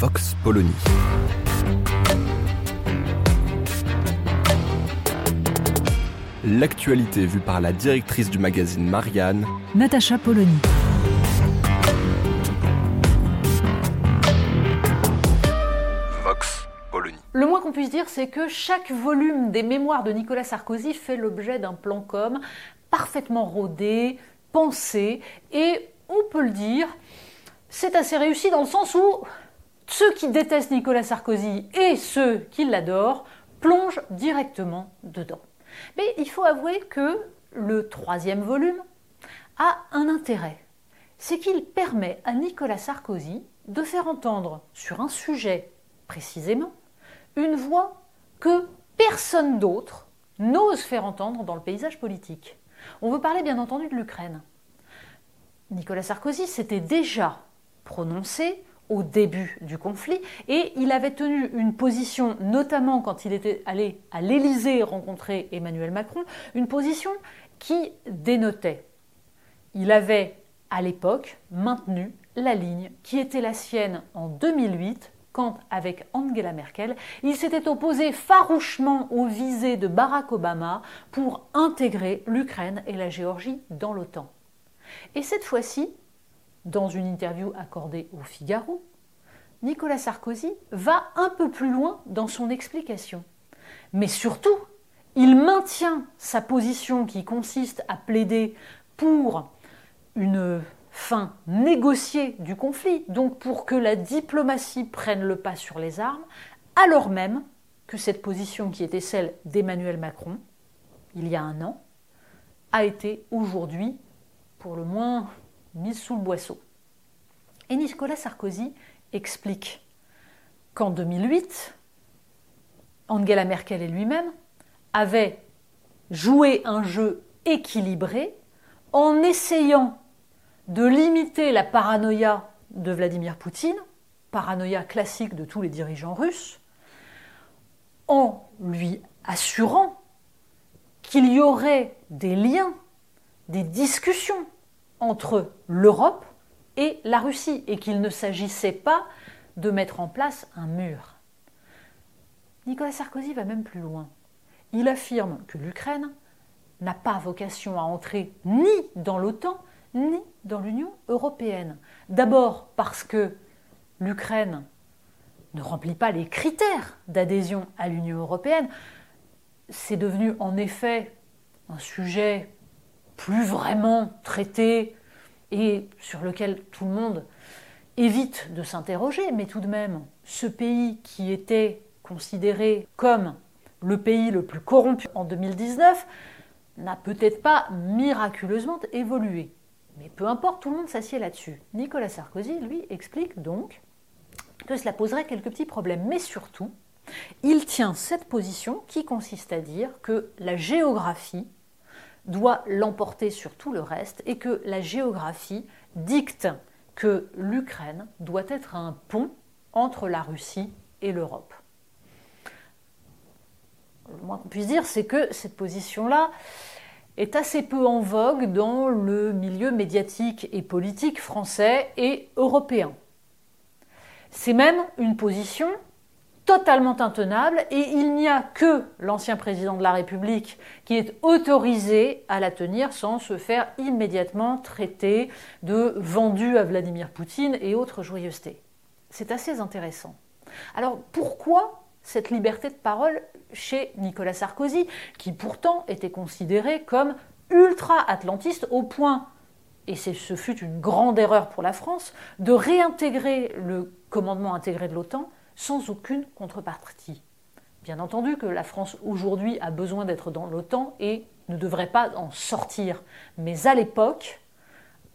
Vox Polony. L'actualité vue par la directrice du magazine Marianne, Natacha Polony. Vox Polony. Le moins qu'on puisse dire, c'est que chaque volume des mémoires de Nicolas Sarkozy fait l'objet d'un plan com parfaitement rodé, pensé, et on peut le dire, c'est assez réussi dans le sens où ceux qui détestent Nicolas Sarkozy et ceux qui l'adorent plongent directement dedans. Mais il faut avouer que le troisième volume a un intérêt. C'est qu'il permet à Nicolas Sarkozy de faire entendre sur un sujet précisément une voix que personne d'autre n'ose faire entendre dans le paysage politique. On veut parler bien entendu de l'Ukraine. Nicolas Sarkozy s'était déjà prononcé au début du conflit et il avait tenu une position, notamment quand il était allé à l'Élysée rencontrer Emmanuel Macron, une position qui dénotait. Il avait à l'époque maintenu la ligne qui était la sienne en 2008 quand, avec Angela Merkel, il s'était opposé farouchement aux visées de Barack Obama pour intégrer l'Ukraine et la Géorgie dans l'OTAN. Et cette fois-ci, dans une interview accordée au Figaro, Nicolas Sarkozy va un peu plus loin dans son explication. Mais surtout, il maintient sa position qui consiste à plaider pour une fin négociée du conflit, donc pour que la diplomatie prenne le pas sur les armes, alors même que cette position qui était celle d'Emmanuel Macron, il y a un an, a été aujourd'hui, pour le moins, mise sous le boisseau. Et Nicolas Sarkozy explique qu'en 2008, Angela Merkel et lui-même avaient joué un jeu équilibré en essayant de limiter la paranoïa de Vladimir Poutine, paranoïa classique de tous les dirigeants russes, en lui assurant qu'il y aurait des liens, des discussions entre l'Europe et la Russie, et qu'il ne s'agissait pas de mettre en place un mur. Nicolas Sarkozy va même plus loin. Il affirme que l'Ukraine n'a pas vocation à entrer ni dans l'OTAN, ni dans l'Union européenne. D'abord parce que l'Ukraine ne remplit pas les critères d'adhésion à l'Union européenne. C'est devenu en effet un sujet plus vraiment traité et sur lequel tout le monde évite de s'interroger, mais tout de même, ce pays qui était considéré comme le pays le plus corrompu en 2019 n'a peut-être pas miraculeusement évolué. Mais peu importe, tout le monde s'assied là-dessus. Nicolas Sarkozy, lui, explique donc que cela poserait quelques petits problèmes, mais surtout, il tient cette position qui consiste à dire que la géographie doit l'emporter sur tout le reste et que la géographie dicte que l'Ukraine doit être un pont entre la Russie et l'Europe. Le moins qu'on puisse dire, c'est que cette position-là est assez peu en vogue dans le milieu médiatique et politique français et européen. C'est même une position totalement intenable et il n'y a que l'ancien président de la République qui est autorisé à la tenir sans se faire immédiatement traiter de vendu à Vladimir Poutine et autres joyeusetés. C'est assez intéressant. Alors pourquoi cette liberté de parole chez Nicolas Sarkozy, qui pourtant était considéré comme ultra-atlantiste au point, et ce fut une grande erreur pour la France, de réintégrer le commandement intégré de l'OTAN sans aucune contrepartie. Bien entendu que la France aujourd'hui a besoin d'être dans l'OTAN et ne devrait pas en sortir. Mais à l'époque,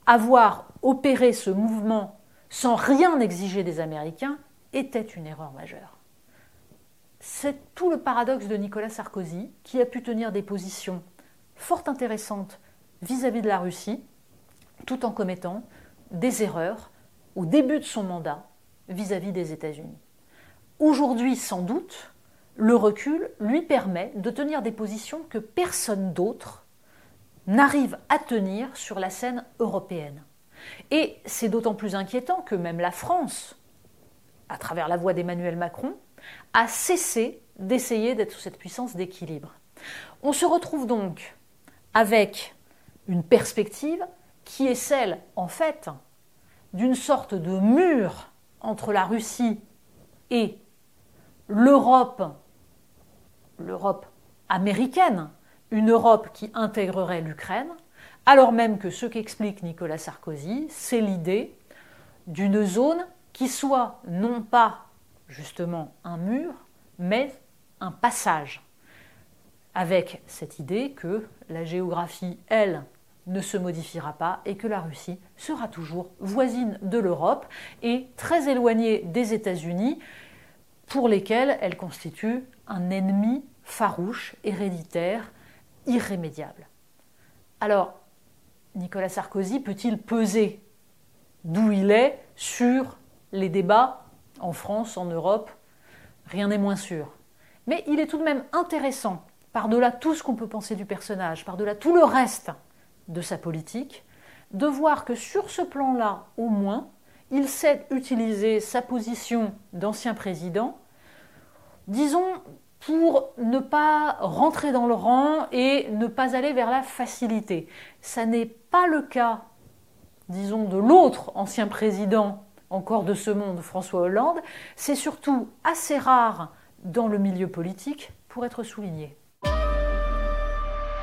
avoir opéré ce mouvement sans rien exiger des Américains était une erreur majeure. C'est tout le paradoxe de Nicolas Sarkozy, qui a pu tenir des positions fort intéressantes vis-à-vis de la Russie, tout en commettant des erreurs au début de son mandat vis-à-vis des États-Unis. Aujourd'hui, sans doute, le recul lui permet de tenir des positions que personne d'autre n'arrive à tenir sur la scène européenne. Et c'est d'autant plus inquiétant que même la France, à travers la voix d'Emmanuel Macron, a cessé d'essayer d'être sous cette puissance d'équilibre. On se retrouve donc avec une perspective qui est celle, en fait, d'une sorte de mur entre la Russie et l'Europe, l'Europe américaine, une Europe qui intégrerait l'Ukraine, alors même que ce qu'explique Nicolas Sarkozy, c'est l'idée d'une zone qui soit non pas justement un mur, mais un passage, avec cette idée que la géographie, elle, ne se modifiera pas et que la Russie sera toujours voisine de l'Europe et très éloignée des États-Unis, pour lesquels elle constitue un ennemi farouche, héréditaire, irrémédiable. Alors, Nicolas Sarkozy peut-il peser d'où il est sur les débats en France, en Europe? Rien n'est moins sûr. Mais il est tout de même intéressant, par-delà tout ce qu'on peut penser du personnage, par-delà tout le reste de sa politique, de voir que sur ce plan-là, au moins, il sait utiliser sa position d'ancien président, disons, pour ne pas rentrer dans le rang et ne pas aller vers la facilité. Ça n'est pas le cas, disons, de l'autre ancien président encore de ce monde, François Hollande. C'est surtout assez rare dans le milieu politique pour être souligné.